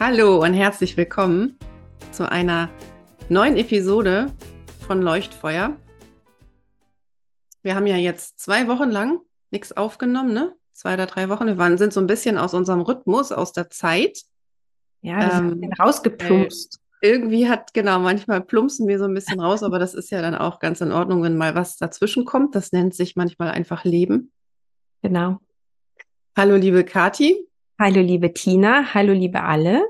Hallo und herzlich willkommen zu einer neuen Episode von Leuchtfeuer. Wir haben ja jetzt zwei Wochen lang nichts aufgenommen, ne? Zwei oder drei Wochen. Wir waren, sind so ein bisschen aus unserem Rhythmus, aus der Zeit. Ja, wir ähm, rausgeplumpst. Äh, irgendwie hat, genau, manchmal plumpsen wir so ein bisschen raus, aber das ist ja dann auch ganz in Ordnung, wenn mal was dazwischen kommt. Das nennt sich manchmal einfach Leben. Genau. Hallo, liebe Kati. Hallo, liebe Tina. Hallo, liebe alle.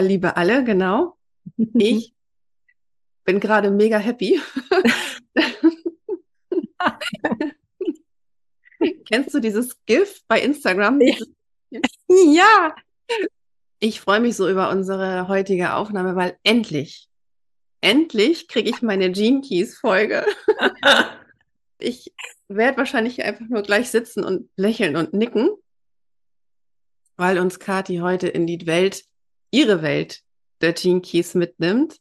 Liebe alle, genau. Ich bin gerade mega happy. Kennst du dieses GIF bei Instagram? Ja. Ich freue mich so über unsere heutige Aufnahme, weil endlich, endlich kriege ich meine Gene Keys Folge. ich werde wahrscheinlich einfach nur gleich sitzen und lächeln und nicken weil uns Kati heute in die Welt, ihre Welt der Gene Keys mitnimmt.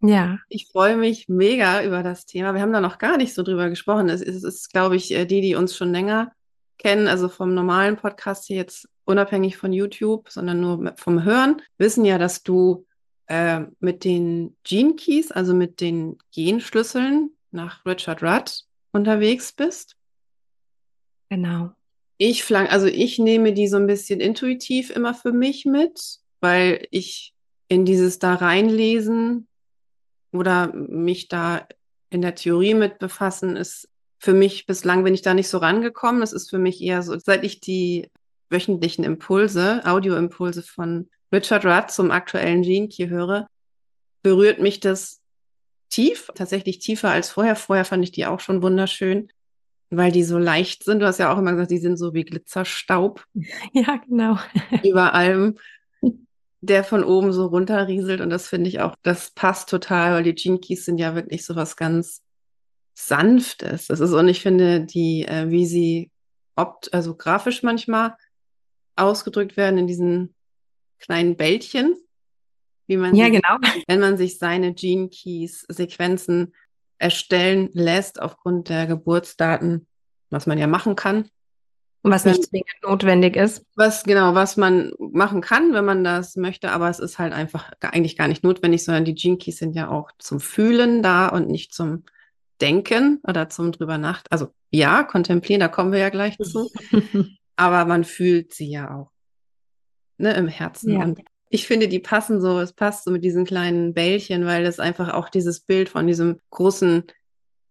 Ja. Ich freue mich mega über das Thema. Wir haben da noch gar nicht so drüber gesprochen. Es ist, es ist glaube ich, äh, die, die uns schon länger kennen, also vom normalen Podcast hier jetzt unabhängig von YouTube, sondern nur vom Hören, wissen ja, dass du äh, mit den Gene Keys, also mit den Genschlüsseln nach Richard Rudd unterwegs bist. Genau. Ich flank, also ich nehme die so ein bisschen intuitiv immer für mich mit, weil ich in dieses da reinlesen oder mich da in der Theorie mit befassen, ist für mich bislang bin ich da nicht so rangekommen. Das ist für mich eher so, seit ich die wöchentlichen Impulse, Audioimpulse von Richard Rudd zum aktuellen Gene Key höre, berührt mich das tief, tatsächlich tiefer als vorher. Vorher fand ich die auch schon wunderschön weil die so leicht sind. Du hast ja auch immer gesagt, die sind so wie Glitzerstaub. Ja, genau. Über allem, der von oben so runterrieselt. Und das finde ich auch, das passt total, weil die Keys sind ja wirklich so was ganz Sanftes. Das ist, und ich finde, die, äh, wie sie opt, also grafisch manchmal ausgedrückt werden in diesen kleinen Bällchen, wie man ja, sich, genau. wenn man sich seine Gene Keys Sequenzen erstellen lässt aufgrund der Geburtsdaten, was man ja machen kann. Was nicht zwingend notwendig ist. Was genau, was man machen kann, wenn man das möchte, aber es ist halt einfach eigentlich gar nicht notwendig, sondern die Gene Keys sind ja auch zum Fühlen da und nicht zum Denken oder zum drüber nach. Also ja, kontemplieren, da kommen wir ja gleich zu. aber man fühlt sie ja auch ne, im Herzen. Ja. Und ich finde, die passen so, es passt so mit diesen kleinen Bällchen, weil es einfach auch dieses Bild von diesem großen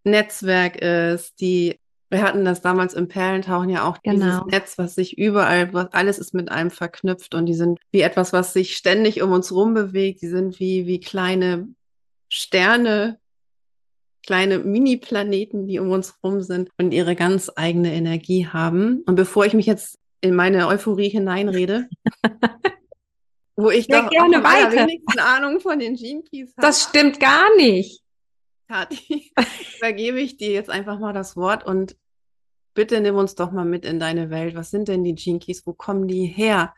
Netzwerk ist, die wir hatten das damals im Perlentauchen ja auch, genau. dieses Netz, was sich überall, was alles ist mit einem verknüpft und die sind wie etwas, was sich ständig um uns rum bewegt. Die sind wie, wie kleine Sterne, kleine Mini-Planeten, die um uns rum sind und ihre ganz eigene Energie haben. Und bevor ich mich jetzt in meine Euphorie hineinrede, Wo ich doch gerne weiter. wenigsten Ahnung von den Gene Keys habe. Das stimmt gar nicht. Kathi, übergebe ich dir jetzt einfach mal das Wort und bitte nimm uns doch mal mit in deine Welt. Was sind denn die Keys? Wo kommen die her?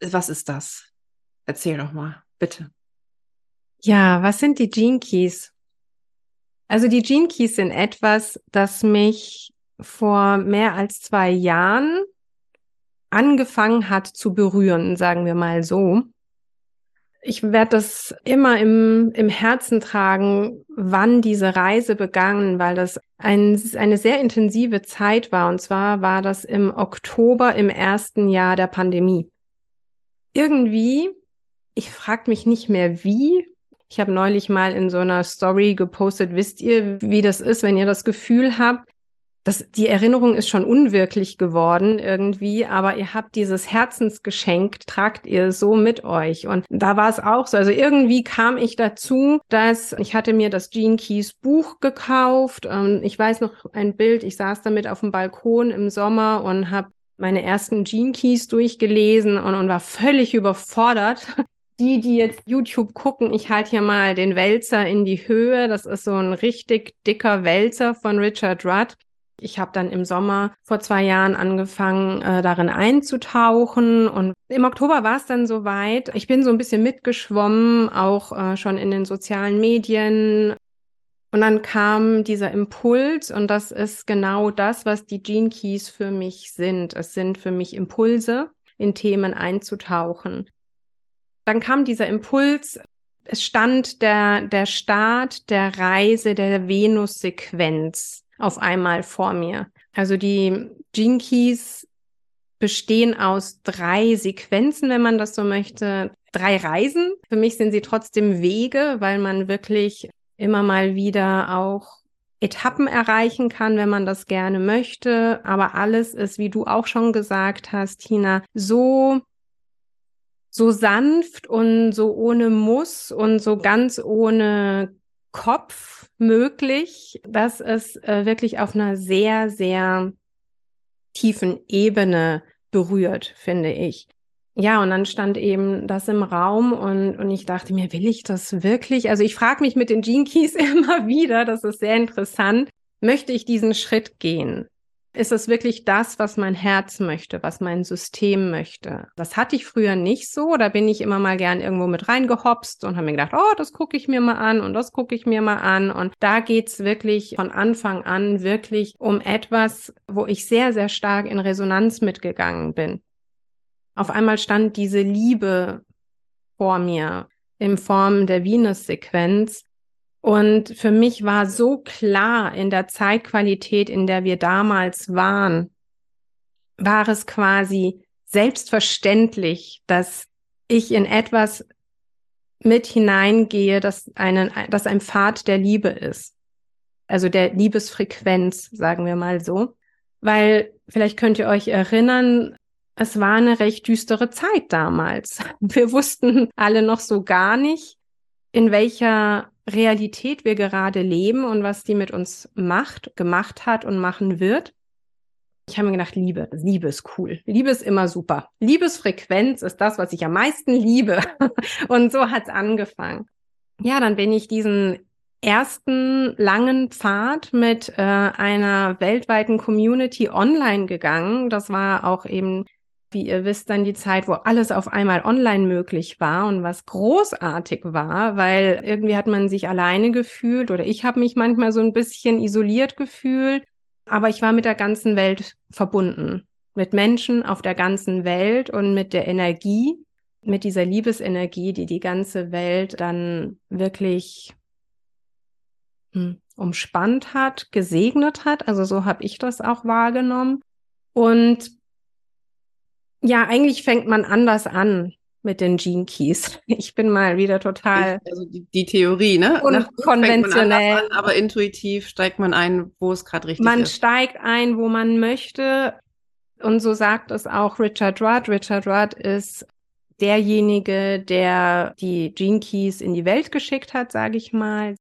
Was ist das? Erzähl doch mal, bitte. Ja, was sind die Keys? Also die Keys sind etwas, das mich vor mehr als zwei Jahren angefangen hat zu berühren, sagen wir mal so ich werde das immer im, im Herzen tragen, wann diese Reise begann, weil das ein, eine sehr intensive Zeit war. Und zwar war das im Oktober im ersten Jahr der Pandemie. Irgendwie, ich frage mich nicht mehr wie. Ich habe neulich mal in so einer Story gepostet, wisst ihr, wie das ist, wenn ihr das Gefühl habt, das, die Erinnerung ist schon unwirklich geworden irgendwie, aber ihr habt dieses Herzensgeschenk, tragt ihr so mit euch. Und da war es auch so. Also irgendwie kam ich dazu, dass ich hatte mir das Gene Keys Buch gekauft. Ich weiß noch ein Bild, ich saß damit auf dem Balkon im Sommer und habe meine ersten Gene Keys durchgelesen und, und war völlig überfordert. Die, die jetzt YouTube gucken, ich halte hier mal den Wälzer in die Höhe. Das ist so ein richtig dicker Wälzer von Richard Rudd. Ich habe dann im Sommer vor zwei Jahren angefangen, äh, darin einzutauchen. Und im Oktober war es dann soweit. Ich bin so ein bisschen mitgeschwommen, auch äh, schon in den sozialen Medien. Und dann kam dieser Impuls und das ist genau das, was die Gene Keys für mich sind. Es sind für mich Impulse, in Themen einzutauchen. dann kam dieser Impuls, es stand der, der Start der Reise der Venus-Sequenz auf einmal vor mir. Also die Gene Keys bestehen aus drei Sequenzen, wenn man das so möchte, drei Reisen. Für mich sind sie trotzdem Wege, weil man wirklich immer mal wieder auch Etappen erreichen kann, wenn man das gerne möchte. Aber alles ist, wie du auch schon gesagt hast, Tina, so so sanft und so ohne Muss und so ganz ohne Kopf möglich, dass es äh, wirklich auf einer sehr, sehr tiefen Ebene berührt, finde ich. Ja, und dann stand eben das im Raum und, und ich dachte mir, will ich das wirklich? Also ich frage mich mit den Gene Keys immer wieder, das ist sehr interessant. Möchte ich diesen Schritt gehen? Ist es wirklich das, was mein Herz möchte, was mein System möchte? Das hatte ich früher nicht so. Da bin ich immer mal gern irgendwo mit reingehopst und habe mir gedacht, oh, das gucke ich mir mal an und das gucke ich mir mal an. Und da geht's wirklich von Anfang an wirklich um etwas, wo ich sehr, sehr stark in Resonanz mitgegangen bin. Auf einmal stand diese Liebe vor mir in Form der Venus-Sequenz und für mich war so klar in der Zeitqualität, in der wir damals waren, war es quasi selbstverständlich, dass ich in etwas mit hineingehe, das, einen, das ein Pfad der Liebe ist. Also der Liebesfrequenz, sagen wir mal so. Weil vielleicht könnt ihr euch erinnern, es war eine recht düstere Zeit damals. Wir wussten alle noch so gar nicht, in welcher Realität wir gerade leben und was die mit uns macht, gemacht hat und machen wird. Ich habe mir gedacht, Liebe, Liebe ist cool. Liebe ist immer super. Liebesfrequenz ist das, was ich am meisten liebe. Und so hat es angefangen. Ja, dann bin ich diesen ersten langen Pfad mit äh, einer weltweiten Community online gegangen. Das war auch eben wie ihr wisst, dann die Zeit, wo alles auf einmal online möglich war und was großartig war, weil irgendwie hat man sich alleine gefühlt oder ich habe mich manchmal so ein bisschen isoliert gefühlt, aber ich war mit der ganzen Welt verbunden, mit Menschen auf der ganzen Welt und mit der Energie, mit dieser Liebesenergie, die die ganze Welt dann wirklich hm, umspannt hat, gesegnet hat. Also so habe ich das auch wahrgenommen. Und ja, eigentlich fängt man anders an mit den Gene Keys. Ich bin mal wieder total. Also die, die Theorie, ne? Unkonventionell. An, aber intuitiv steigt man ein, wo es gerade richtig man ist. Man steigt ein, wo man möchte. Und so sagt es auch Richard Rudd. Richard Rudd ist derjenige, der die Gene Keys in die Welt geschickt hat, sage ich mal,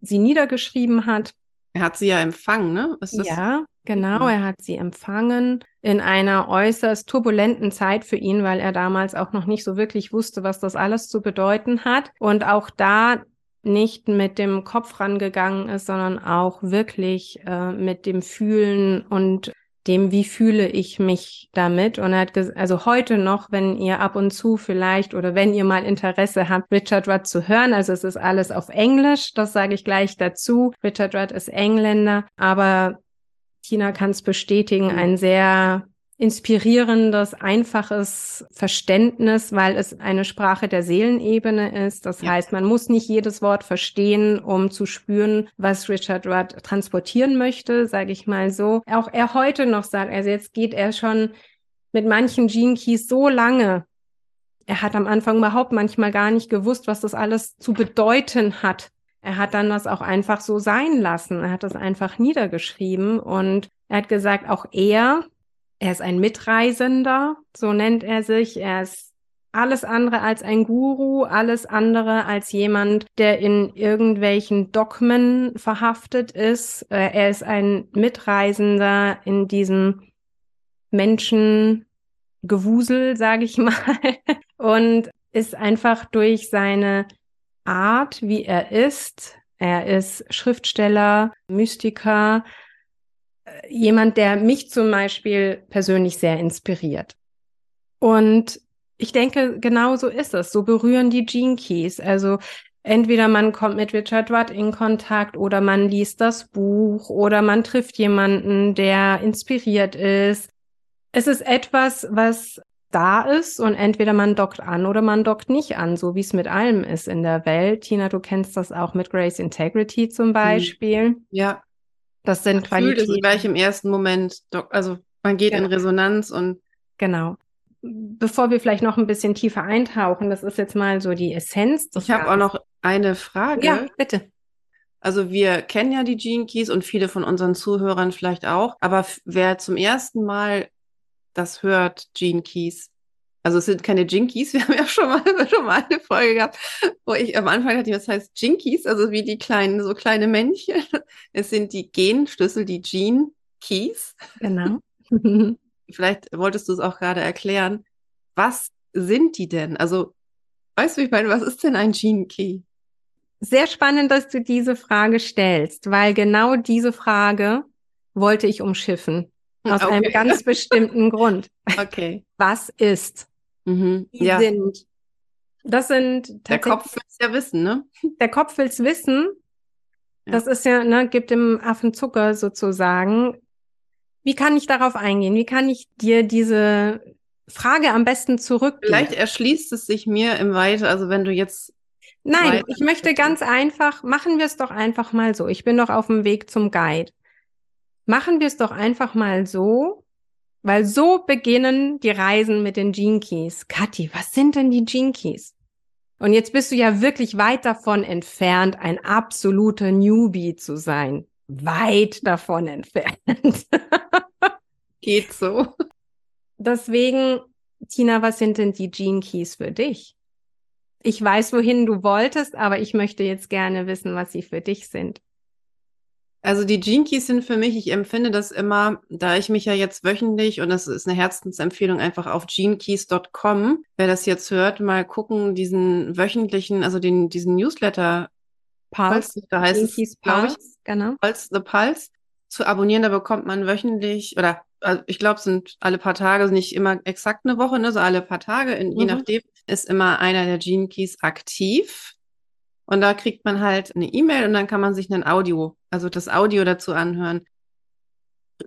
sie niedergeschrieben hat. Er hat sie ja empfangen, ne? ja, genau. Er hat sie empfangen in einer äußerst turbulenten Zeit für ihn, weil er damals auch noch nicht so wirklich wusste, was das alles zu bedeuten hat. Und auch da nicht mit dem Kopf rangegangen ist, sondern auch wirklich äh, mit dem Fühlen und dem, wie fühle ich mich damit. Und er hat also heute noch, wenn ihr ab und zu vielleicht oder wenn ihr mal Interesse habt, Richard Rudd zu hören, also es ist alles auf Englisch, das sage ich gleich dazu. Richard Rudd ist Engländer, aber Tina kann es bestätigen, mhm. ein sehr inspirierendes, einfaches Verständnis, weil es eine Sprache der Seelenebene ist. Das ja. heißt, man muss nicht jedes Wort verstehen, um zu spüren, was Richard Rudd transportieren möchte, sage ich mal so. Auch er heute noch sagt, also jetzt geht er schon mit manchen Gene Keys so lange. Er hat am Anfang überhaupt manchmal gar nicht gewusst, was das alles zu bedeuten hat. Er hat dann das auch einfach so sein lassen. Er hat das einfach niedergeschrieben und er hat gesagt, auch er, er ist ein Mitreisender, so nennt er sich. Er ist alles andere als ein Guru, alles andere als jemand, der in irgendwelchen Dogmen verhaftet ist. Äh, er ist ein Mitreisender in diesem Menschengewusel, sage ich mal, und ist einfach durch seine Art, wie er ist. Er ist Schriftsteller, Mystiker, äh, jemand, der mich zum Beispiel persönlich sehr inspiriert. Und ich denke, genau so ist es. So berühren die Gene Keys. Also entweder man kommt mit Richard Rudd in Kontakt oder man liest das Buch oder man trifft jemanden, der inspiriert ist. Es ist etwas, was da ist und entweder man dockt an oder man dockt nicht an, so wie es mit allem ist in der Welt. Tina, du kennst das auch mit Grace Integrity zum Beispiel. Ja. Das sind fühlt Qualitäten. es gleich im ersten Moment. Also man geht in Genau. Resonanz und Genau. Bevor wir vielleicht noch ein bisschen tiefer eintauchen, das ist jetzt mal so die Essenz ich habe auch noch eine Frage. Ja, bitte. Also wir kennen ja die Gene Keys und viele von unseren Zuhörern vielleicht auch. Aber wer zum ersten Mal das hört, Gene Keys, also es sind keine Jinkies, wir haben ja schon mal, schon mal eine Folge gehabt, wo ich am Anfang dachte, was heißt Jinkies, also wie die kleinen, so kleine Männchen. Es sind die Genschlüssel, die Gene Keys. Genau. Vielleicht wolltest du es auch gerade erklären. Was sind die denn? Also, weißt du, ich meine, was ist denn ein Gene Key? Sehr spannend, dass du diese Frage stellst, weil genau diese Frage wollte ich umschiffen. Aus einem Okay. ganz bestimmten Grund. Okay. Was ist? Mhm. Die Ja, sind. Das sind der Kopf will es ja wissen, ne? der Kopf will's wissen. Ja. Das ist ja, ne, gibt dem Affen Zucker sozusagen. Wie kann ich darauf eingehen? Wie kann ich dir diese Frage am besten zurückgeben? Vielleicht erschließt es sich mir im Weiter, also wenn du jetzt, Nein, ich möchte ganz einfach, machen wir es doch einfach mal so. Ich bin doch auf dem Weg zum Guide. Machen wir es doch einfach mal so, weil so beginnen die Reisen mit den Gene. Kathi, was sind denn die Gene? Und jetzt bist du ja wirklich weit davon entfernt, ein absoluter Newbie zu sein. Weit davon entfernt. geht so. Deswegen, Tina, was sind denn die Gene Keys für dich? Ich weiß, wohin du wolltest, aber ich möchte jetzt gerne wissen, was sie für dich sind. Also die Gene Keys sind für mich, ich empfinde das immer, da ich mich ja jetzt wöchentlich, und das ist eine Herzensempfehlung, einfach auf genekeys.com, wer das jetzt hört, mal gucken, diesen wöchentlichen, also den, diesen Newsletter, Pulse, da heißt Gene es, glaube ich, Pulse, genau. Pulse the Pulse zu abonnieren. Da bekommt man wöchentlich oder also ich glaube, es sind alle paar Tage, nicht immer exakt eine Woche, ne, so alle paar Tage, in, je Mhm. nachdem, ist immer einer der Gene Keys aktiv. Und da kriegt man halt eine E-Mail und dann kann man sich ein Audio, also das Audio dazu anhören.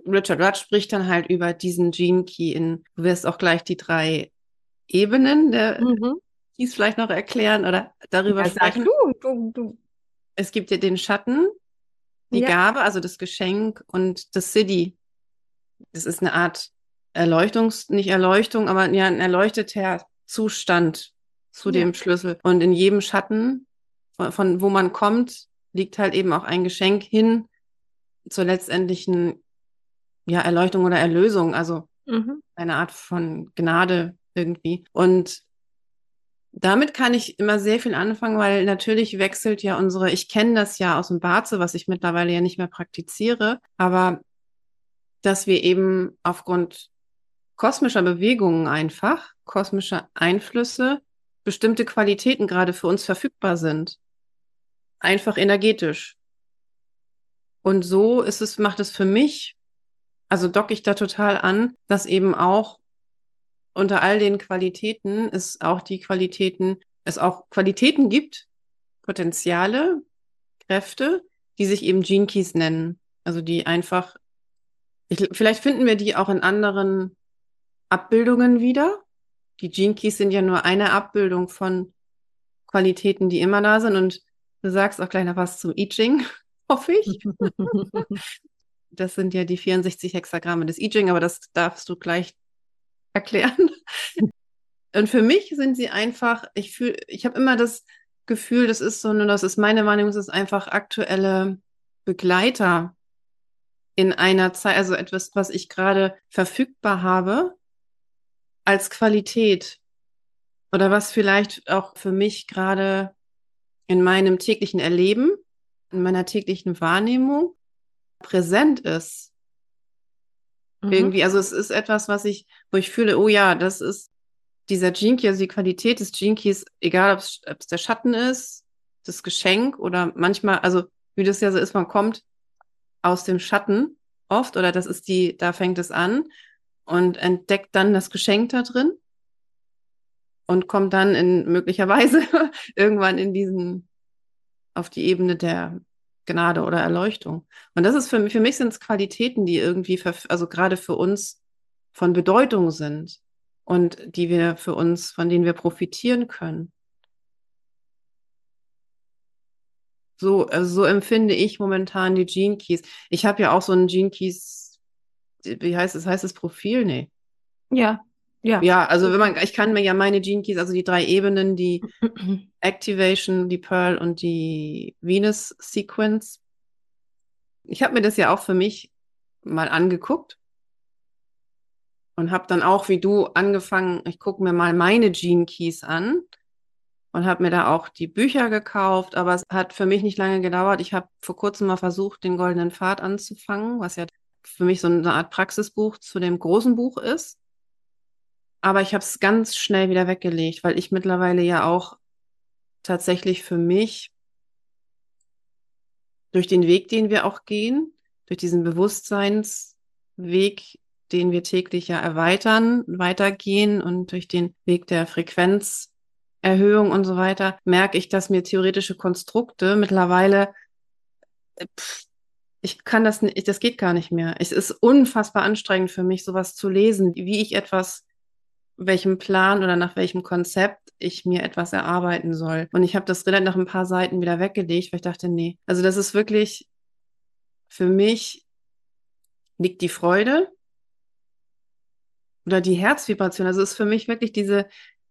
Richard Rudd spricht dann halt über diesen Gene Key in, du wirst auch gleich die drei Ebenen der Mhm. Keys vielleicht noch erklären oder darüber Ja, sprechen. du, du, du. Es gibt ja den Schatten, die Ja. Gabe, also das Geschenk und das City. Das ist eine Art Erleuchtungs, nicht Erleuchtung, aber ja, ein erleuchteter Zustand zu Ja. dem Schlüssel. Und in jedem Schatten, von, von wo man kommt, liegt halt eben auch ein Geschenk hin zur letztendlichen ja, Erleuchtung oder Erlösung, also Mhm. eine Art von Gnade irgendwie. Und damit kann ich immer sehr viel anfangen, weil natürlich wechselt ja unsere, ich kenne das ja aus dem Barze, was ich mittlerweile ja nicht mehr praktiziere, aber dass wir eben aufgrund kosmischer Bewegungen einfach, kosmischer Einflüsse, bestimmte Qualitäten gerade für uns verfügbar sind. Einfach energetisch. Und so ist es, macht es für mich, also docke ich da total an, dass eben auch unter all den Qualitäten es auch die Qualitäten, es auch Qualitäten gibt, Potenziale, Kräfte, die sich eben Gene Keys nennen. Also die einfach, ich, vielleicht finden wir die auch in anderen Abbildungen wieder. Die Gene Keys sind ja nur eine Abbildung von Qualitäten, die immer da sind. Und du sagst auch gleich noch was zum I Ching, hoffe ich. Das sind ja die 64 Hexagramme des I Ching, aber das darfst du gleich erklären. Und für mich sind sie einfach, ich fühle, ich habe immer das Gefühl, das ist so, eine, das ist meine Wahrnehmung, es ist einfach aktuelle Begleiter in einer Zeit, also etwas, was ich gerade verfügbar habe als Qualität oder was vielleicht auch für mich gerade in meinem täglichen Erleben, in meiner täglichen Wahrnehmung präsent ist. Mhm. Irgendwie, also es ist etwas, was ich, wo ich fühle, oh ja, das ist dieser Key, also die Qualität des Keys, egal ob es, ob es der Schatten ist, das Geschenk oder manchmal, also wie das ja so ist, man kommt aus dem Schatten oft oder das ist die, da fängt es an und entdeckt dann das Geschenk da drin und kommt dann in möglicherweise irgendwann in diesen, auf die Ebene der Gnade oder Erleuchtung. Und das ist für mich, für mich sind es Qualitäten, die irgendwie, für, also gerade für uns von Bedeutung sind. und die wir für uns, von denen wir profitieren können. So, also so empfinde ich momentan die Gene Keys. Ich habe ja auch so ein Gene Keys, wie heißt es, heißt es Profil? Nee. Ja, ja. Ja, also wenn man, ich kann mir ja meine Gene Keys, also die drei Ebenen, die Activation, die Pearl und die Venus Sequence. Ich habe mir das ja auch für mich mal angeguckt und habe dann auch wie du angefangen, ich gucke mir mal meine Gene Keys an und habe mir da auch die Bücher gekauft, aber es hat für mich nicht lange gedauert. Ich habe vor kurzem mal versucht, den goldenen Pfad anzufangen, was ja für mich so eine Art Praxisbuch zu dem großen Buch ist. Aber ich habe es ganz schnell wieder weggelegt, weil ich mittlerweile ja auch tatsächlich für mich durch den Weg, den wir auch gehen, durch diesen Bewusstseinsweg, den wir täglich ja erweitern, weitergehen und durch den Weg der Frequenzerhöhung und so weiter, merke ich, dass mir theoretische Konstrukte mittlerweile, äh, pff, ich kann das nicht, das geht gar nicht mehr. Es ist unfassbar anstrengend für mich, sowas zu lesen, wie ich etwas welchem Plan oder nach welchem Konzept ich mir etwas erarbeiten soll. Und ich habe das relativ nach ein paar Seiten wieder weggelegt, weil ich dachte, nee, also das ist wirklich für mich liegt die Freude oder die Herzvibration. Also ist für mich wirklich diese,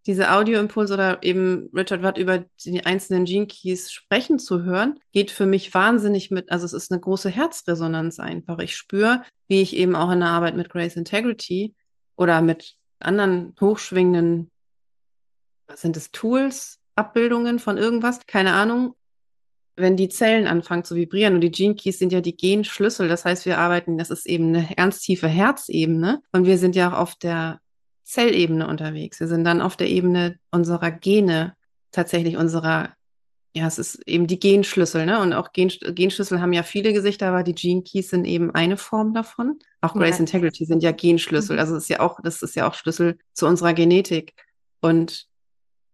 diese Audioimpuls oder eben Richard Watt über die einzelnen Gene Keys sprechen zu hören, geht für mich wahnsinnig mit, also es ist eine große Herzresonanz einfach. Ich spüre, wie ich eben auch in der Arbeit mit Grace Integrity oder mit anderen hochschwingenden, was sind es, Tools, Abbildungen von irgendwas, keine Ahnung, wenn die Zellen anfangen zu vibrieren und die Gene Keys sind ja die Genschlüssel, das heißt, wir arbeiten, das ist eben eine ganz tiefe Herzebene und wir sind ja auch auf der Zellebene unterwegs. Wir sind dann auf der Ebene unserer Gene, tatsächlich unserer ja, es ist eben die Genschlüssel, ne? Und auch Gen Genschlüssel haben ja viele Gesichter, aber die Gene Keys sind eben eine Form davon. Auch Grace ja. Integrity sind ja Genschlüssel. Mhm. Also es ist ja auch, das ist ja auch Schlüssel zu unserer Genetik. Und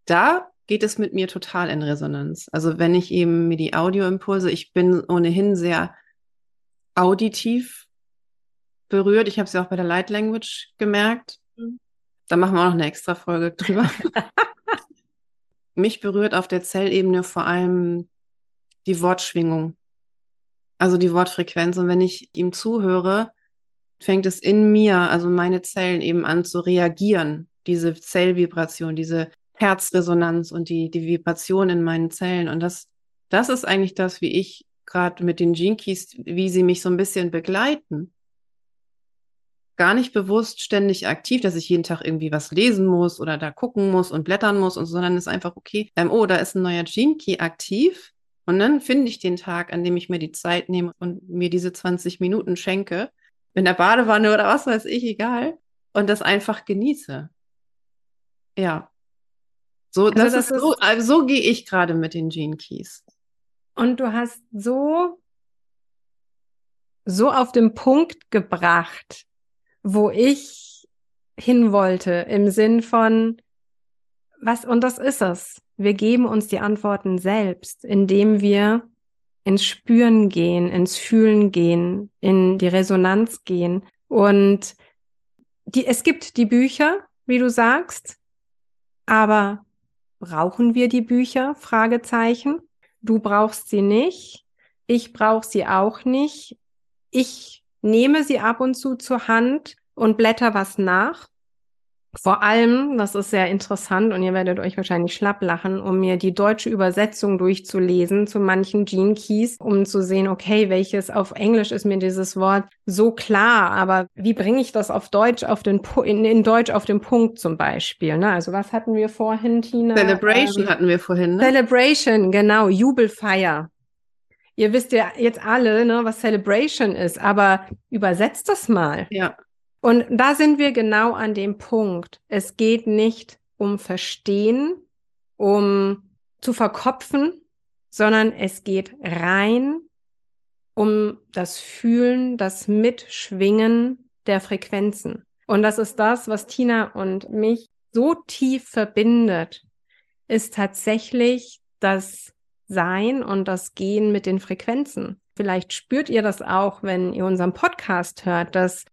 da geht es mit mir total in Resonanz. Also wenn ich eben mir die Audioimpulse, ich bin ohnehin sehr auditiv berührt. Ich habe es ja auch bei der Light Language gemerkt. Mhm. Da machen wir auch noch eine extra Folge drüber. mich berührt auf der Zellebene vor allem die Wortschwingung, also die Wortfrequenz. Und wenn ich ihm zuhöre, fängt es in mir, also meine Zellen eben an zu reagieren, diese Zellvibration, diese Herzresonanz und die, die Vibration in meinen Zellen. Und das, das ist eigentlich das, wie ich gerade mit den Jinkies, wie sie mich so ein bisschen begleiten. Gar nicht bewusst ständig aktiv, dass ich jeden Tag irgendwie was lesen muss oder da gucken muss und blättern muss und so, sondern ist einfach okay, ähm, oh, da ist ein neuer Gene Key aktiv. Und dann finde ich den Tag, an dem ich mir die Zeit nehme und mir diese 20 Minuten schenke, in der Badewanne oder was weiß ich, egal, und das einfach genieße. Ja. So, also das, das, ist so, also so gehe ich gerade mit den Gene Keys. Und du hast so, so auf den Punkt gebracht, wo ich hin wollte, im Sinn von, was, und das ist es. Wir geben uns die Antworten selbst, indem wir ins Spüren gehen, ins Fühlen gehen, in die Resonanz gehen. Und die, es gibt die Bücher, wie du sagst, aber brauchen wir die Bücher? Fragezeichen. Du brauchst sie nicht. Ich brauche sie auch nicht. Ich nehme sie ab und zu zur Hand und blätter was nach. Vor allem, das ist sehr interessant und ihr werdet euch wahrscheinlich schlapp lachen, um mir die deutsche Übersetzung durchzulesen zu manchen Gene Keys, um zu sehen, okay, welches auf Englisch ist mir dieses Wort so klar, aber wie bringe ich das auf Deutsch auf den in, in Deutsch auf den Punkt zum Beispiel? Ne? Also was hatten wir vorhin, Tina? Celebration ähm, hatten wir vorhin. Ne? Celebration, genau, Jubelfeier. Ihr wisst ja jetzt alle, ne, was Celebration ist, aber übersetzt das mal. Ja. Und da sind wir genau an dem Punkt. Es geht nicht um Verstehen, um zu verkopfen, sondern es geht rein um das Fühlen, das Mitschwingen der Frequenzen. Und das ist das, was Tina und mich so tief verbindet, ist tatsächlich das sein und das Gehen mit den Frequenzen. Vielleicht spürt ihr das auch, wenn ihr unseren Podcast hört, dass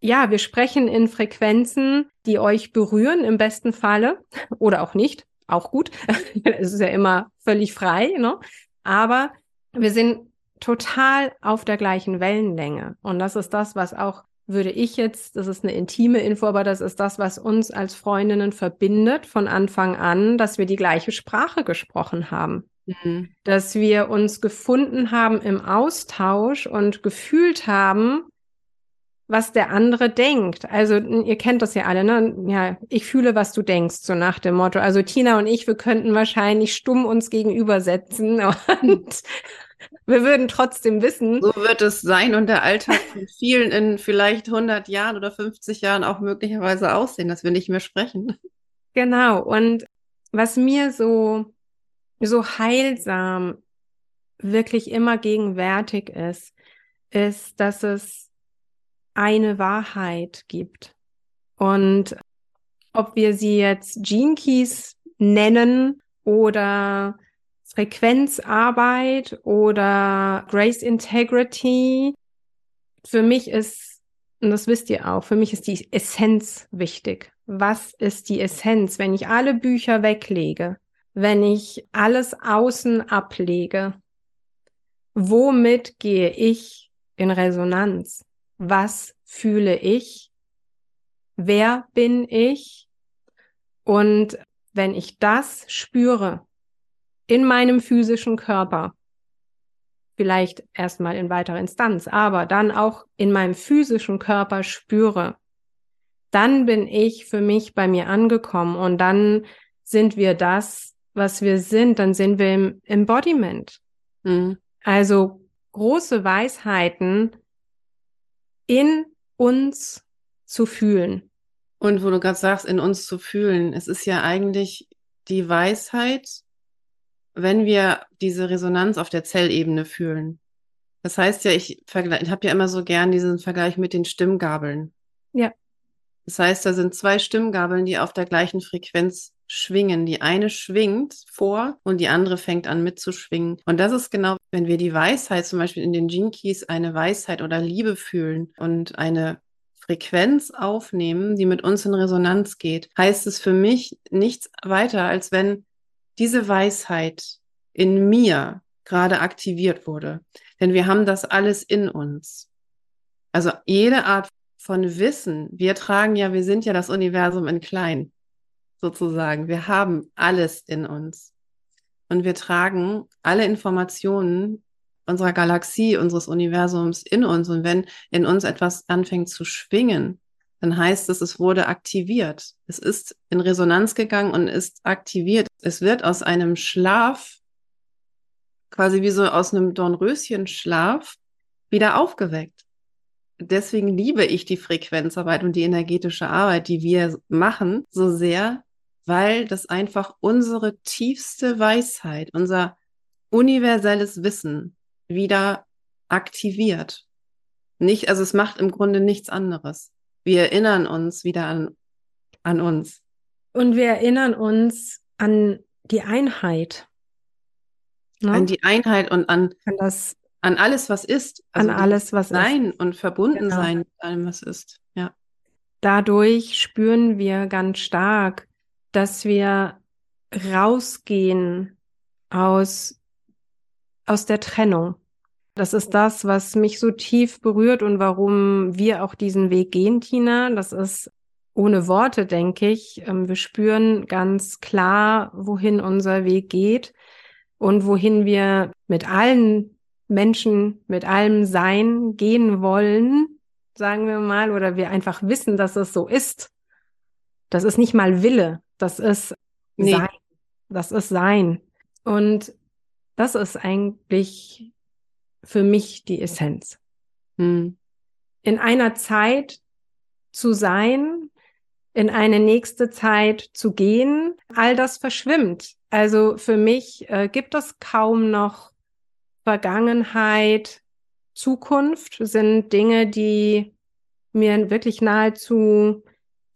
ja, wir sprechen in Frequenzen, die euch berühren im besten Falle oder auch nicht, auch gut. es ist ja immer völlig frei, ne? Aber wir sind total auf der gleichen Wellenlänge. Und das ist das, was auch, würde ich jetzt, das ist eine intime Info, aber das ist das, was uns als Freundinnen verbindet von Anfang an, dass wir die gleiche Sprache gesprochen haben. Mhm. Dass wir uns gefunden haben im Austausch und gefühlt haben, was der andere denkt. Also ihr kennt das ja alle, ne? Ja, ich fühle, was du denkst, so nach dem Motto. Also Tina und ich, wir könnten wahrscheinlich stumm uns gegenübersetzen und wir würden trotzdem wissen. So wird es sein und der Alltag von vielen in vielleicht 100 Jahren oder 50 Jahren auch möglicherweise aussehen, dass wir nicht mehr sprechen. Genau. Und was mir so, so heilsam wirklich immer gegenwärtig ist, ist, dass es eine Wahrheit gibt. Und ob wir sie jetzt Gene Keys nennen oder Frequenzarbeit oder Grace Integrity. Für mich ist, und das wisst ihr auch, für mich ist die Essenz wichtig. Was ist die Essenz? Wenn ich alle Bücher weglege, wenn ich alles außen ablege, womit gehe ich in Resonanz? Was fühle ich? Wer bin ich? Und wenn ich das spüre, in meinem physischen Körper. Vielleicht erstmal in weiterer Instanz, aber dann auch in meinem physischen Körper spüre. Dann bin ich für mich bei mir angekommen und dann sind wir das, was wir sind, dann sind wir im Embodiment. Mhm. Also große Weisheiten in uns zu fühlen. Und wo du gerade sagst, in uns zu fühlen, es ist ja eigentlich die Weisheit, wenn wir diese Resonanz auf der Zellebene fühlen. Das heißt ja, ich, ich habe ja immer so gern diesen Vergleich mit den Stimmgabeln. Ja. Das heißt, da sind zwei Stimmgabeln, die auf der gleichen Frequenz schwingen. Die eine schwingt vor und die andere fängt an mitzuschwingen. Und das ist genau, wenn wir die Weisheit, zum Beispiel in den Keys, eine Weisheit oder Liebe fühlen und eine Frequenz aufnehmen, die mit uns in Resonanz geht, heißt es für mich nichts weiter, als wenn diese Weisheit in mir gerade aktiviert wurde. Denn wir haben das alles in uns. Also jede Art von Wissen, wir tragen ja, wir sind ja das Universum in klein, sozusagen. Wir haben alles in uns. Und wir tragen alle Informationen unserer Galaxie, unseres Universums in uns. Und wenn in uns etwas anfängt zu schwingen, dann heißt es, es wurde aktiviert. Es ist in Resonanz gegangen und ist aktiviert. Es wird aus einem Schlaf, quasi wie so aus einem Dornröschenschlaf, wieder aufgeweckt. Deswegen liebe ich die Frequenzarbeit und die energetische Arbeit, die wir machen, so sehr, weil das einfach unsere tiefste Weisheit, unser universelles Wissen wieder aktiviert. Nicht, also es macht im Grunde nichts anderes wir erinnern uns wieder an, an uns. Und wir erinnern uns an die Einheit. Ne? An die Einheit und an, an, das, an alles, was ist. Also an alles, was sein ist. und verbunden genau. sein mit allem, was ist. Ja. Dadurch spüren wir ganz stark, dass wir rausgehen aus, aus der Trennung. Das ist das, was mich so tief berührt und warum wir auch diesen Weg gehen, Tina. Das ist ohne Worte, denke ich. Ähm, wir spüren ganz klar, wohin unser Weg geht und wohin wir mit allen Menschen, mit allem Sein gehen wollen, sagen wir mal, oder wir einfach wissen, dass es so ist. Das ist nicht mal Wille, das ist nee. Sein. Das ist Sein. Und das ist eigentlich für mich die Essenz. Hm. In einer Zeit zu sein, in eine nächste Zeit zu gehen, all das verschwimmt. Also für mich äh, gibt es kaum noch Vergangenheit, Zukunft sind Dinge, die mir wirklich nahezu,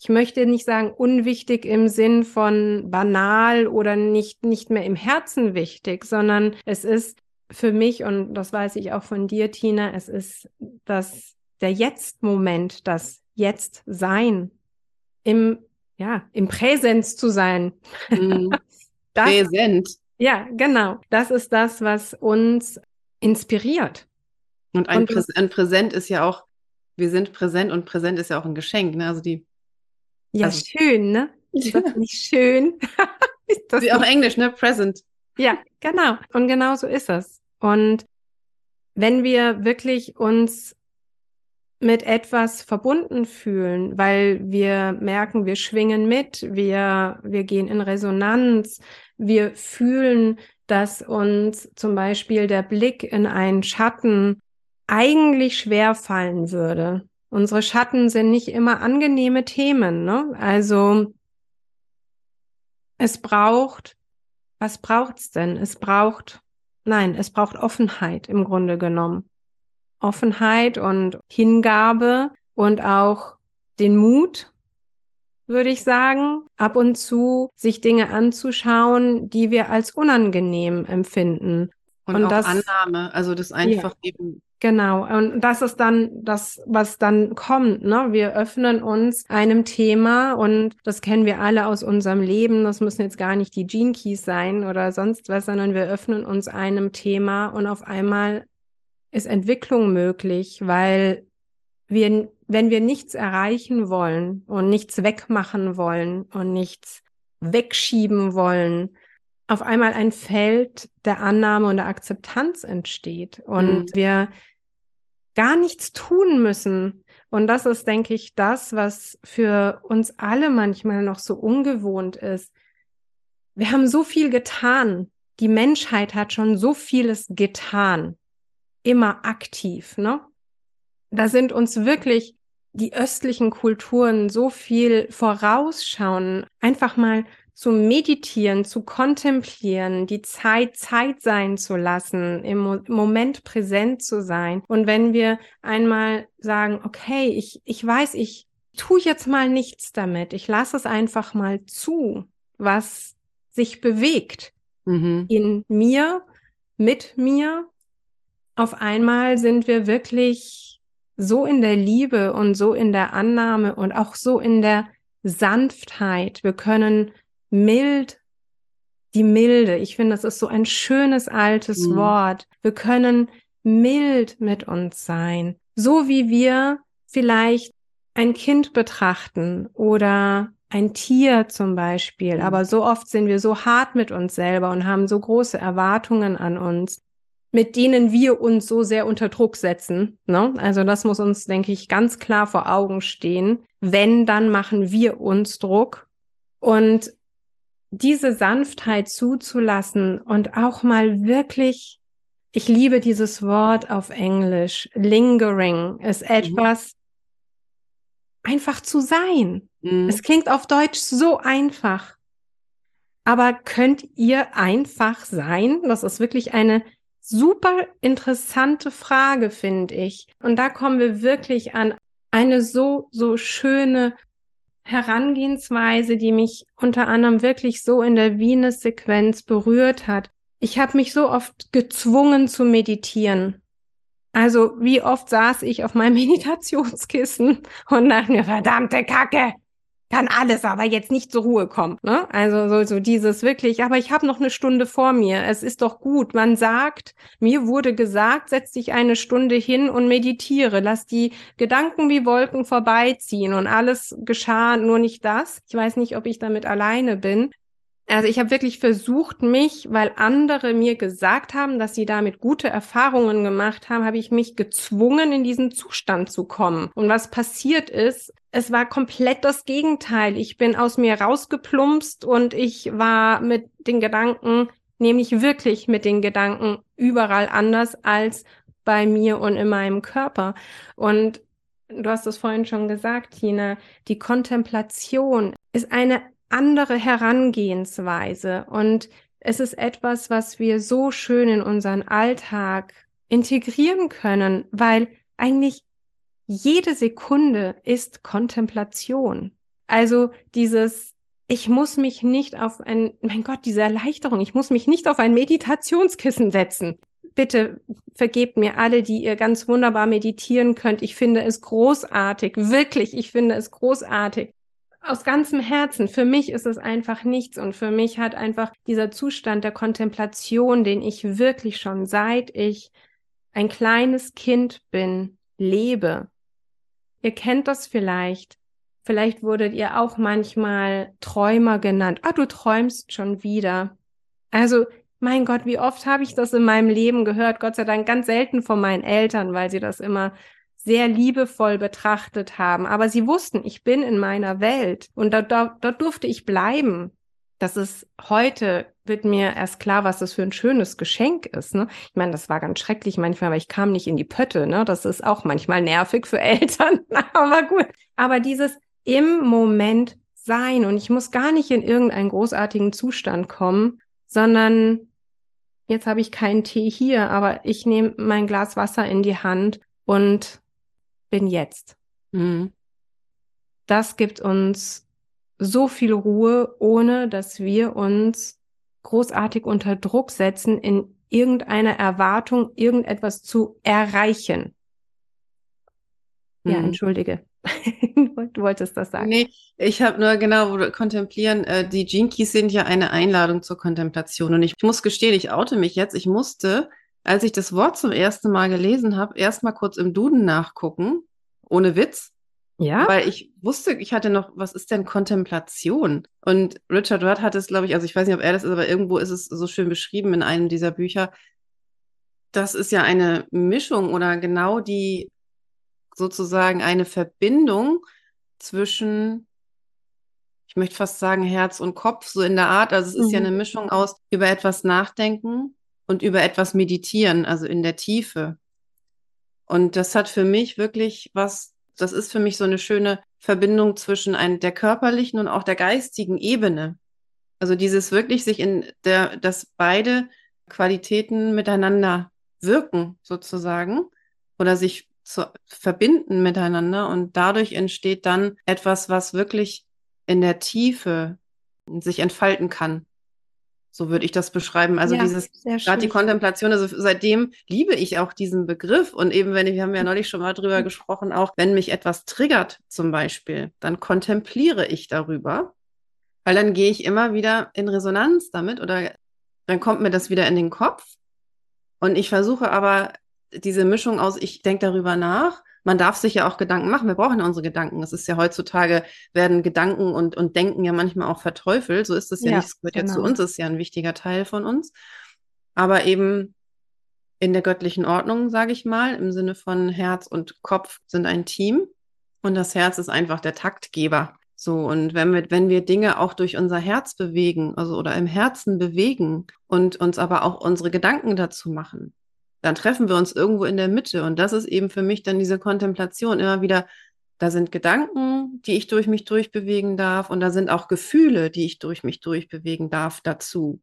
ich möchte nicht sagen unwichtig im Sinn von banal oder nicht, nicht mehr im Herzen wichtig, sondern es ist für mich, und das weiß ich auch von dir, Tina, es ist das, der Jetzt-Moment, das Jetzt sein, im, ja, im Präsenz zu sein. Mhm. Das, Präsent. Ja, genau. Das ist das, was uns inspiriert. Und ein, und Prä ein Präsent ist ja auch, wir sind präsent und präsent ist ja auch ein Geschenk, ne? Also die. Ja, also, schön, ne? Ist das nicht schön? ist das Wie auch Englisch, ne? Present. Ja, genau. Und genau so ist es. Und wenn wir wirklich uns mit etwas verbunden fühlen, weil wir merken, wir schwingen mit, wir, wir gehen in Resonanz, wir fühlen, dass uns zum Beispiel der Blick in einen Schatten eigentlich schwer fallen würde. Unsere Schatten sind nicht immer angenehme Themen, ne? Also es braucht, was braucht's denn? Es braucht, nein, es braucht Offenheit im Grunde genommen. Offenheit und Hingabe und auch den Mut, würde ich sagen, ab und zu sich Dinge anzuschauen, die wir als unangenehm empfinden. Und, und auch das, Annahme, also das einfach ja. eben Genau, und das ist dann das, was dann kommt. Ne? Wir öffnen uns einem Thema und das kennen wir alle aus unserem Leben. Das müssen jetzt gar nicht die Gene Keys sein oder sonst was, sondern wir öffnen uns einem Thema und auf einmal ist Entwicklung möglich, weil wir, wenn wir nichts erreichen wollen und nichts wegmachen wollen und nichts wegschieben wollen, auf einmal ein Feld der Annahme und der Akzeptanz entsteht und mhm. wir gar nichts tun müssen. Und das ist, denke ich, das, was für uns alle manchmal noch so ungewohnt ist. Wir haben so viel getan. Die Menschheit hat schon so vieles getan. Immer aktiv, ne? Da sind uns wirklich die östlichen Kulturen so viel vorausschauen. Einfach mal zu meditieren, zu kontemplieren, die Zeit Zeit sein zu lassen, im Mo Moment präsent zu sein. Und wenn wir einmal sagen, okay, ich, ich weiß, ich tue jetzt mal nichts damit, ich lasse es einfach mal zu, was sich bewegt mhm. in mir, mit mir. Auf einmal sind wir wirklich so in der Liebe und so in der Annahme und auch so in der Sanftheit. Wir können mild, die Milde. Ich finde, das ist so ein schönes altes mhm. Wort. Wir können mild mit uns sein. So wie wir vielleicht ein Kind betrachten oder ein Tier zum Beispiel. Mhm. Aber so oft sind wir so hart mit uns selber und haben so große Erwartungen an uns, mit denen wir uns so sehr unter Druck setzen. Ne? Also das muss uns, denke ich, ganz klar vor Augen stehen. Wenn, dann machen wir uns Druck. Und diese Sanftheit zuzulassen und auch mal wirklich, ich liebe dieses Wort auf Englisch, lingering ist mhm. etwas, mhm. einfach zu sein. Mhm. Es klingt auf Deutsch so einfach. Aber könnt ihr einfach sein? Das ist wirklich eine super interessante Frage, finde ich. Und da kommen wir wirklich an eine so, so schöne Herangehensweise, die mich unter anderem wirklich so in der Venus-Sequenz berührt hat. Ich habe mich so oft gezwungen zu meditieren. Also wie oft saß ich auf meinem Meditationskissen und dachte mir, verdammte Kacke, kann alles aber jetzt nicht zur Ruhe kommen. Ne? Also so, so dieses wirklich, aber ich habe noch eine Stunde vor mir. Es ist doch gut. Man sagt, mir wurde gesagt, setz dich eine Stunde hin und meditiere. Lass die Gedanken wie Wolken vorbeiziehen und alles geschah, nur nicht das. Ich weiß nicht, ob ich damit alleine bin. Also ich habe wirklich versucht, mich, weil andere mir gesagt haben, dass sie damit gute Erfahrungen gemacht haben, habe ich mich gezwungen, in diesen Zustand zu kommen. Und was passiert ist, es war komplett das Gegenteil. Ich bin aus mir rausgeplumpst und ich war mit den Gedanken, nämlich wirklich mit den Gedanken überall anders als bei mir und in meinem Körper. Und du hast es vorhin schon gesagt, Tina, die Kontemplation ist eine andere Herangehensweise und es ist etwas, was wir so schön in unseren Alltag integrieren können, weil eigentlich jede Sekunde ist Kontemplation. Also dieses, ich muss mich nicht auf ein, mein Gott, diese Erleichterung, ich muss mich nicht auf ein Meditationskissen setzen bitte vergebt mir alle, die ihr ganz wunderbar meditieren könnt. Ich finde es großartig, wirklich, ich finde es großartig. Aus ganzem Herzen. Für mich ist es einfach nichts und für mich hat einfach dieser Zustand der Kontemplation, den ich wirklich schon seit ich ein kleines Kind bin, lebe. Ihr kennt das vielleicht. Vielleicht wurdet ihr auch manchmal Träumer genannt. Ah, du träumst schon wieder. Also mein Gott, wie oft habe ich das in meinem Leben gehört? Gott sei Dank ganz selten von meinen Eltern, weil sie das immer sehr liebevoll betrachtet haben. Aber sie wussten, ich bin in meiner Welt und dort, dort, dort durfte ich bleiben. Das ist heute wird mir erst klar, was das für ein schönes Geschenk ist. Ne? Ich meine, das war ganz schrecklich manchmal, aber ich kam nicht in die Pötte. Ne? Das ist auch manchmal nervig für Eltern, aber gut. Aber dieses im Moment sein und ich muss gar nicht in irgendeinen großartigen Zustand kommen, sondern jetzt habe ich keinen Tee hier, aber ich nehme mein Glas Wasser in die Hand und bin jetzt. Mhm. Das gibt uns so viel Ruhe, ohne dass wir uns großartig unter Druck setzen, in irgendeiner Erwartung irgendetwas zu erreichen. Ja, mhm. entschuldige. du wolltest das sagen. Nee, ich habe nur genau, wo du kontemplieren, äh, die Jinkies sind ja eine Einladung zur Kontemplation. Und ich muss gestehen, ich oute mich jetzt. Ich musste, als ich das Wort zum ersten Mal gelesen habe, erstmal kurz im Duden nachgucken, ohne Witz. Ja. Weil ich wusste, ich hatte noch, was ist denn Kontemplation? Und Richard Rudd hat es, glaube ich, also ich weiß nicht, ob er das ist, aber irgendwo ist es so schön beschrieben in einem dieser Bücher. Das ist ja eine Mischung oder genau die sozusagen eine Verbindung zwischen, ich möchte fast sagen, Herz und Kopf, so in der Art. Also es ist mhm. ja eine Mischung aus über etwas nachdenken und über etwas meditieren, also in der Tiefe. Und das hat für mich wirklich was, das ist für mich so eine schöne Verbindung zwischen ein, der körperlichen und auch der geistigen Ebene. Also dieses wirklich sich in der, dass beide Qualitäten miteinander wirken, sozusagen, oder sich zu verbinden miteinander und dadurch entsteht dann etwas, was wirklich in der Tiefe sich entfalten kann. So würde ich das beschreiben. Also ja, dieses, gerade die Kontemplation, also seitdem liebe ich auch diesen Begriff. Und eben, wenn ich, wir haben ja neulich schon mal drüber gesprochen, auch wenn mich etwas triggert zum Beispiel, dann kontempliere ich darüber, weil dann gehe ich immer wieder in Resonanz damit oder dann kommt mir das wieder in den Kopf. Und ich versuche aber diese Mischung aus, ich denke darüber nach, man darf sich ja auch Gedanken machen. Wir brauchen ja unsere Gedanken. Es ist ja heutzutage, werden Gedanken und, und Denken ja manchmal auch verteufelt. So ist es ja, ja nicht. Es gehört genau. ja zu uns, ist ja ein wichtiger Teil von uns. Aber eben in der göttlichen Ordnung, sage ich mal, im Sinne von Herz und Kopf sind ein Team. Und das Herz ist einfach der Taktgeber. So, und wenn wir, wenn wir Dinge auch durch unser Herz bewegen, also oder im Herzen bewegen und uns aber auch unsere Gedanken dazu machen, dann treffen wir uns irgendwo in der Mitte. Und das ist eben für mich dann diese Kontemplation immer wieder. Da sind Gedanken, die ich durch mich durchbewegen darf, und da sind auch Gefühle, die ich durch mich durchbewegen darf, dazu.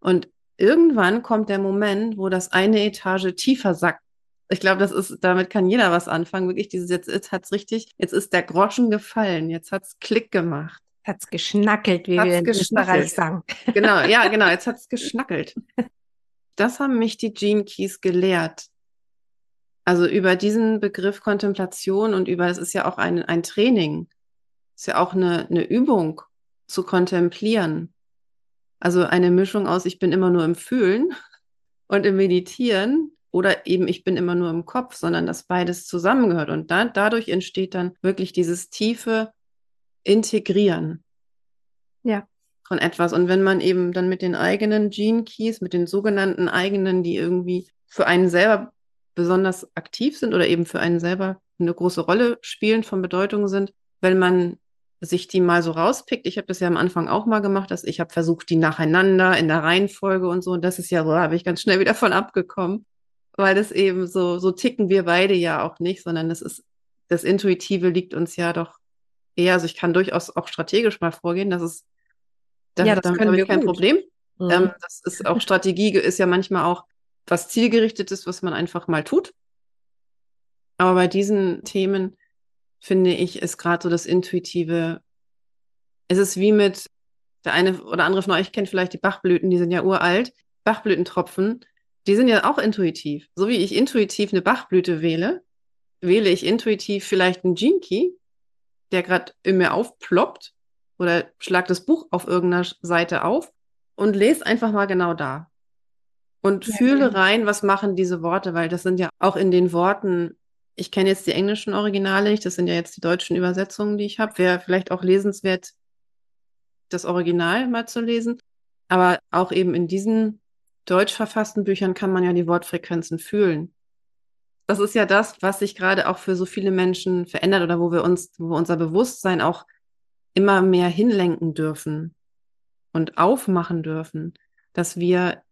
Und irgendwann kommt der Moment, wo das eine Etage tiefer sackt. Ich glaube, das ist, damit kann jeder was anfangen. Wirklich, dieses jetzt, jetzt hat's richtig, jetzt ist der Groschen gefallen, jetzt hat's Klick gemacht. Hat's geschnackelt, wie hat's wir in Österreich sagen. Genau, ja, genau, jetzt hat's geschnackelt das haben mich die Gene Keys gelehrt. Also über diesen Begriff Kontemplation und über, es ist ja auch ein, ein Training, ist ja auch eine, eine Übung zu kontemplieren. Also eine Mischung aus, ich bin immer nur im Fühlen und im Meditieren oder eben ich bin immer nur im Kopf, sondern dass beides zusammengehört. Und da, dadurch entsteht dann wirklich dieses tiefe Integrieren. Ja von etwas. Und wenn man eben dann mit den eigenen Gene Keys, mit den sogenannten eigenen, die irgendwie für einen selber besonders aktiv sind oder eben für einen selber eine große Rolle spielen, von Bedeutung sind, wenn man sich die mal so rauspickt. Ich habe das ja am Anfang auch mal gemacht, dass ich habe versucht, die nacheinander in der Reihenfolge und so. Und das ist ja so, da habe ich ganz schnell wieder von abgekommen, weil das eben so, so ticken wir beide ja auch nicht, sondern das ist, das Intuitive liegt uns ja doch eher, also ich kann durchaus auch strategisch mal vorgehen, dass es das, ja, das damit habe ich kein gut. Problem. Mhm. Ähm, das ist auch Strategie, ist ja manchmal auch was zielgerichtetes, was man einfach mal tut. Aber bei diesen Themen finde ich, ist gerade so das Intuitive. Es ist wie mit der eine oder andere von euch kennt vielleicht die Bachblüten, die sind ja uralt. Bachblütentropfen Die sind ja auch intuitiv. So wie ich intuitiv eine Bachblüte wähle, wähle ich intuitiv vielleicht einen Key, der gerade in mir aufploppt oder schlag das Buch auf irgendeiner Seite auf und lese einfach mal genau da. Und ja, fühle ja. rein, was machen diese Worte, weil das sind ja auch in den Worten, ich kenne jetzt die englischen Originale nicht, das sind ja jetzt die deutschen Übersetzungen, die ich habe. Wäre vielleicht auch lesenswert, das Original mal zu lesen. Aber auch eben in diesen deutsch verfassten Büchern kann man ja die Wortfrequenzen fühlen. Das ist ja das, was sich gerade auch für so viele Menschen verändert oder wo wir uns, wo unser Bewusstsein auch immer mehr hinlenken dürfen und aufmachen dürfen, dass wir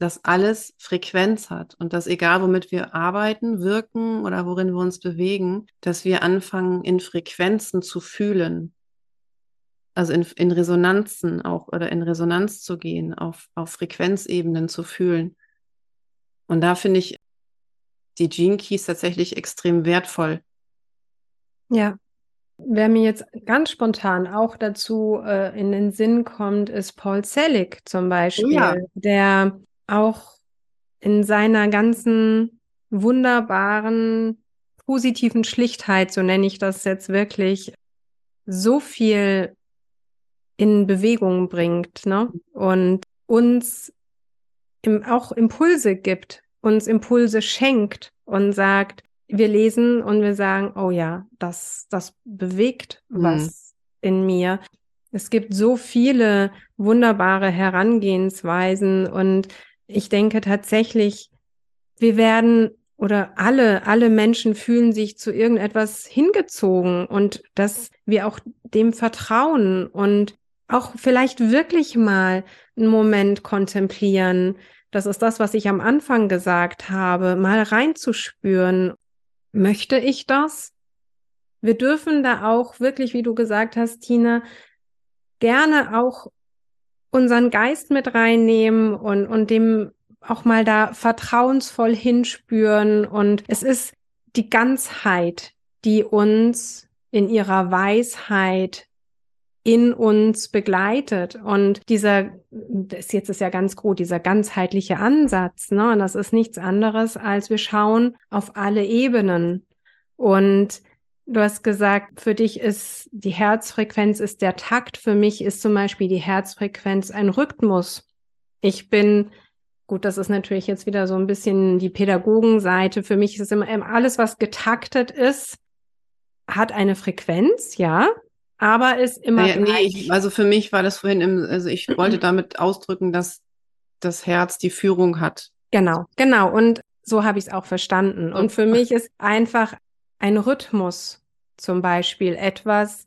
dass alles Frequenz hat und dass egal womit wir arbeiten, wirken oder worin wir uns bewegen, dass wir anfangen in Frequenzen zu fühlen also in, in Resonanzen auch oder in Resonanz zu gehen, auf, auf Frequenzebenen zu fühlen. Und da finde ich die Gene Keys tatsächlich extrem wertvoll. Ja. Wer mir jetzt ganz spontan auch dazu äh, in den Sinn kommt, ist Paul Selig zum Beispiel, ja. der auch in seiner ganzen wunderbaren, positiven Schlichtheit, so nenne ich das jetzt wirklich, so viel in Bewegung bringt ne? und uns im, auch Impulse gibt, uns Impulse schenkt und sagt, wir lesen und wir sagen, oh ja, das, das bewegt mhm. was in mir. Es gibt so viele wunderbare Herangehensweisen und ich denke tatsächlich, wir werden oder alle, alle Menschen fühlen sich zu irgendetwas hingezogen und dass wir auch dem vertrauen und auch vielleicht wirklich mal einen Moment kontemplieren. Das ist das, was ich am Anfang gesagt habe, mal reinzuspüren. Möchte ich das? Wir dürfen da auch wirklich, wie du gesagt hast, Tina, gerne auch unseren Geist mit reinnehmen und, und dem auch mal da vertrauensvoll hinspüren. Und es ist die Ganzheit, die uns in ihrer Weisheit in uns begleitet. Und dieser, das jetzt ist ja ganz groß, dieser ganzheitliche Ansatz, ne? Und das ist nichts anderes, als wir schauen auf alle Ebenen. Und du hast gesagt, für dich ist die Herzfrequenz ist der Takt. Für mich ist zum Beispiel die Herzfrequenz ein Rhythmus. Ich bin Gut, das ist natürlich jetzt wieder so ein bisschen die Pädagogenseite. Für mich ist es immer alles, was getaktet ist, hat eine Frequenz, ja aber ist immer. Ja, nee, ich, also für mich war das vorhin, im, also ich wollte damit ausdrücken, dass das Herz die Führung hat. Genau, genau. Und so habe ich es auch verstanden. Und für mich ist einfach ein Rhythmus zum Beispiel etwas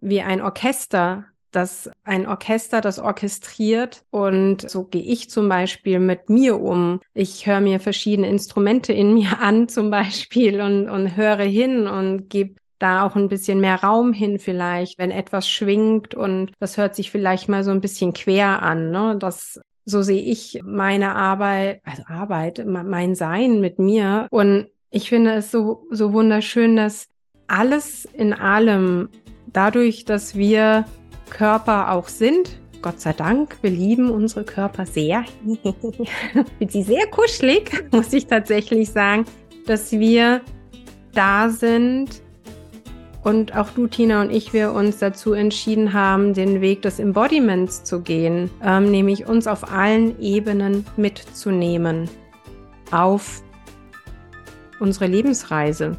wie ein Orchester, das ein Orchester, das orchestriert und so gehe ich zum Beispiel mit mir um. Ich höre mir verschiedene Instrumente in mir an zum Beispiel und, und höre hin und gebe da auch ein bisschen mehr Raum hin vielleicht, wenn etwas schwingt und das hört sich vielleicht mal so ein bisschen quer an. Ne? Das so sehe ich meine Arbeit, also Arbeit, mein Sein mit mir. Und ich finde es so, so wunderschön, dass alles in allem, dadurch, dass wir Körper auch sind, Gott sei Dank, wir lieben unsere Körper sehr. Bin sie sehr kuschelig, muss ich tatsächlich sagen, dass wir da sind, und auch du, Tina und ich, wir uns dazu entschieden haben, den Weg des Embodiments zu gehen, ähm, nämlich uns auf allen Ebenen mitzunehmen auf unsere Lebensreise.